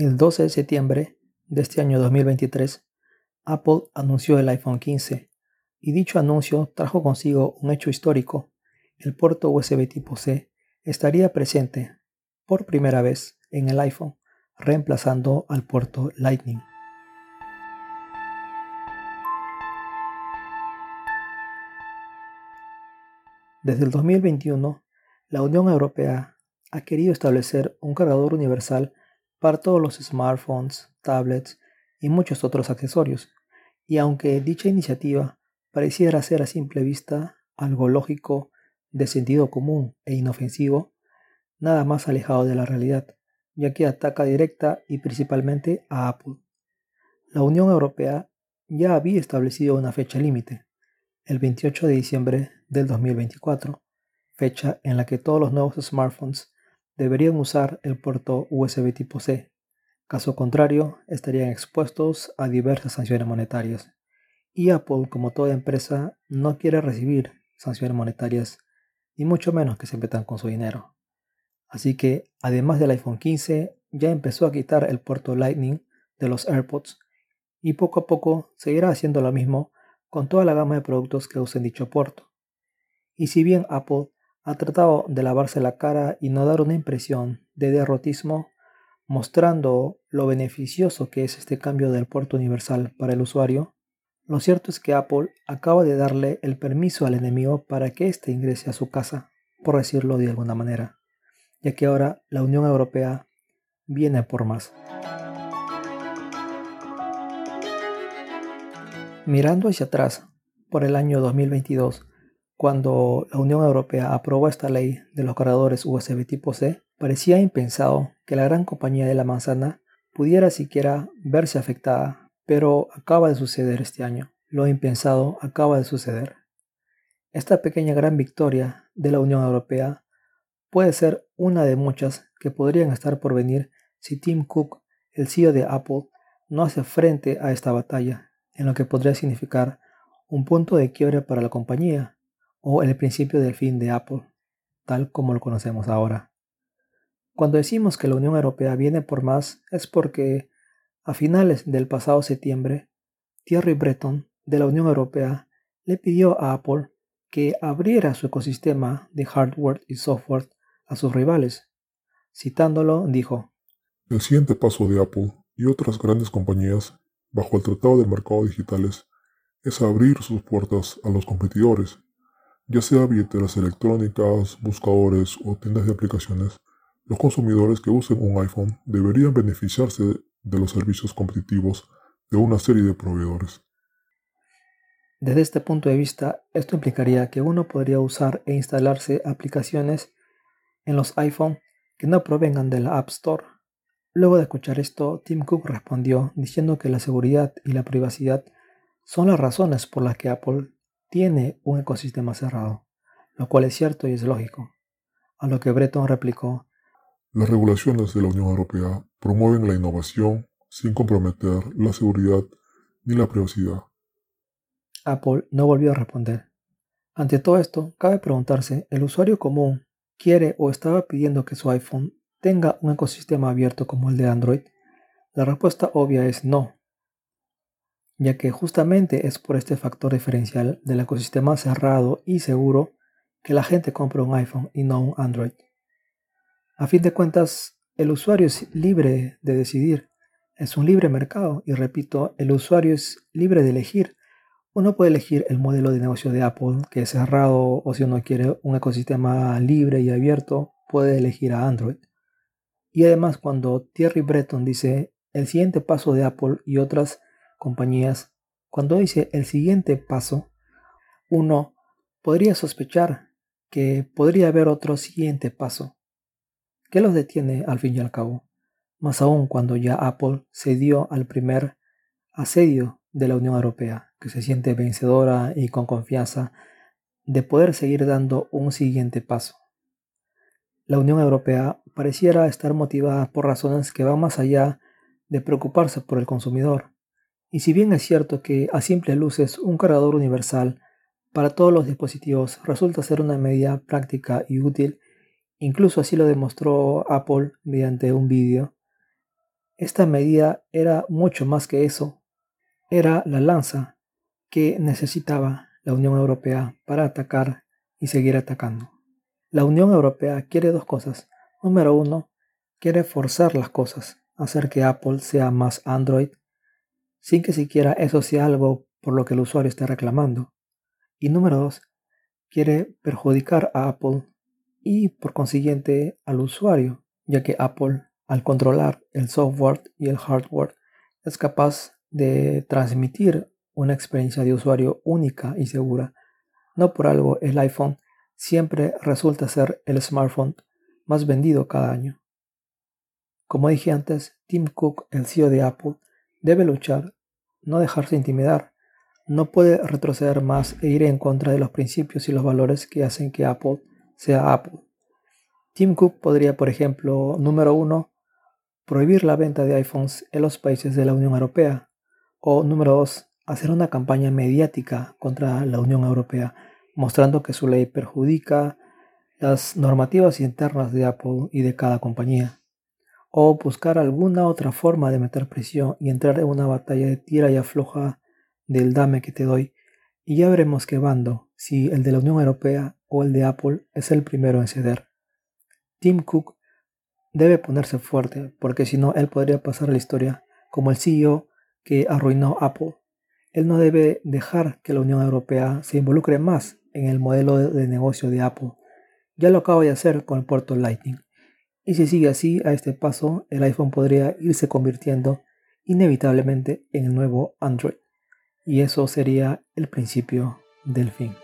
El 12 de septiembre de este año 2023, Apple anunció el iPhone 15 y dicho anuncio trajo consigo un hecho histórico. El puerto USB tipo C estaría presente por primera vez en el iPhone, reemplazando al puerto Lightning. Desde el 2021, la Unión Europea ha querido establecer un cargador universal para todos los smartphones, tablets y muchos otros accesorios, y aunque dicha iniciativa pareciera ser a simple vista algo lógico, de sentido común e inofensivo, nada más alejado de la realidad, ya que ataca directa y principalmente a Apple. La Unión Europea ya había establecido una fecha límite, el 28 de diciembre del 2024, fecha en la que todos los nuevos smartphones deberían usar el puerto USB tipo C. Caso contrario, estarían expuestos a diversas sanciones monetarias. Y Apple, como toda empresa, no quiere recibir sanciones monetarias, ni mucho menos que se metan con su dinero. Así que, además del iPhone 15, ya empezó a quitar el puerto Lightning de los AirPods y poco a poco seguirá haciendo lo mismo con toda la gama de productos que usen dicho puerto. Y si bien Apple ha tratado de lavarse la cara y no dar una impresión de derrotismo, mostrando lo beneficioso que es este cambio del puerto universal para el usuario, lo cierto es que Apple acaba de darle el permiso al enemigo para que éste ingrese a su casa, por decirlo de alguna manera, ya que ahora la Unión Europea viene por más. Mirando hacia atrás, por el año 2022, cuando la Unión Europea aprobó esta ley de los cargadores USB tipo C, parecía impensado que la gran compañía de la manzana pudiera siquiera verse afectada, pero acaba de suceder este año. Lo impensado acaba de suceder. Esta pequeña gran victoria de la Unión Europea puede ser una de muchas que podrían estar por venir si Tim Cook, el CEO de Apple, no hace frente a esta batalla, en lo que podría significar un punto de quiebre para la compañía o el principio del fin de Apple, tal como lo conocemos ahora. Cuando decimos que la Unión Europea viene por más es porque a finales del pasado septiembre, Thierry Breton de la Unión Europea le pidió a Apple que abriera su ecosistema de hardware y software a sus rivales. Citándolo, dijo, El siguiente paso de Apple y otras grandes compañías bajo el Tratado del Mercado Digitales es abrir sus puertas a los competidores ya sea billeteras electrónicas, buscadores o tiendas de aplicaciones, los consumidores que usen un iPhone deberían beneficiarse de los servicios competitivos de una serie de proveedores. Desde este punto de vista, esto implicaría que uno podría usar e instalarse aplicaciones en los iPhone que no provengan de la App Store. Luego de escuchar esto, Tim Cook respondió diciendo que la seguridad y la privacidad son las razones por las que Apple tiene un ecosistema cerrado, lo cual es cierto y es lógico. A lo que Breton replicó, Las regulaciones de la Unión Europea promueven la innovación sin comprometer la seguridad ni la privacidad. Apple no volvió a responder. Ante todo esto, cabe preguntarse, ¿el usuario común quiere o estaba pidiendo que su iPhone tenga un ecosistema abierto como el de Android? La respuesta obvia es no, ya que justamente es por este factor diferencial del ecosistema cerrado y seguro que la gente compra un iPhone y no un Android. A fin de cuentas, el usuario es libre de decidir, es un libre mercado y repito, el usuario es libre de elegir. Uno puede elegir el modelo de negocio de Apple, que es cerrado, o si uno quiere un ecosistema libre y abierto, puede elegir a Android. Y además, cuando Thierry Breton dice el siguiente paso de Apple y otras compañías, cuando dice el siguiente paso, uno podría sospechar que podría haber otro siguiente paso. ¿Qué los detiene al fin y al cabo? Más aún cuando ya Apple cedió al primer asedio de la Unión Europea, que se siente vencedora y con confianza de poder seguir dando un siguiente paso. La Unión Europea pareciera estar motivada por razones que van más allá de preocuparse por el consumidor, y si bien es cierto que a simple luces un cargador universal para todos los dispositivos resulta ser una medida práctica y útil, incluso así lo demostró Apple mediante un vídeo, Esta medida era mucho más que eso. Era la lanza que necesitaba la Unión Europea para atacar y seguir atacando. La Unión Europea quiere dos cosas. Número uno, quiere forzar las cosas, hacer que Apple sea más Android, sin que siquiera eso sea algo por lo que el usuario esté reclamando. Y número dos, quiere perjudicar a Apple y por consiguiente al usuario, ya que Apple, al controlar el software y el hardware, es capaz de transmitir una experiencia de usuario única y segura. No por algo el iPhone siempre resulta ser el smartphone más vendido cada año. Como dije antes, Tim Cook, el CEO de Apple, debe luchar, no dejarse intimidar, no puede retroceder más e ir en contra de los principios y los valores que hacen que Apple sea Apple. Tim Cook podría, por ejemplo, número uno, prohibir la venta de iPhones en los países de la Unión Europea, o número dos, hacer una campaña mediática contra la Unión Europea, mostrando que su ley perjudica las normativas internas de Apple y de cada compañía, o buscar alguna otra forma de meter presión y entrar en una batalla de tira y afloja del dame que te doy, y ya veremos qué bando, si el de la Unión Europea o el de Apple, es el primero en ceder. Tim Cook debe ponerse fuerte, porque si no, él podría pasar a la historia como el CEO que arruinó Apple él no debe dejar que la Unión Europea se involucre más en el modelo de negocio de Apple. Ya lo acaba de hacer con el puerto Lightning. Y si sigue así, a este paso, el iPhone podría irse convirtiendo inevitablemente en el nuevo Android. Y eso sería el principio del fin.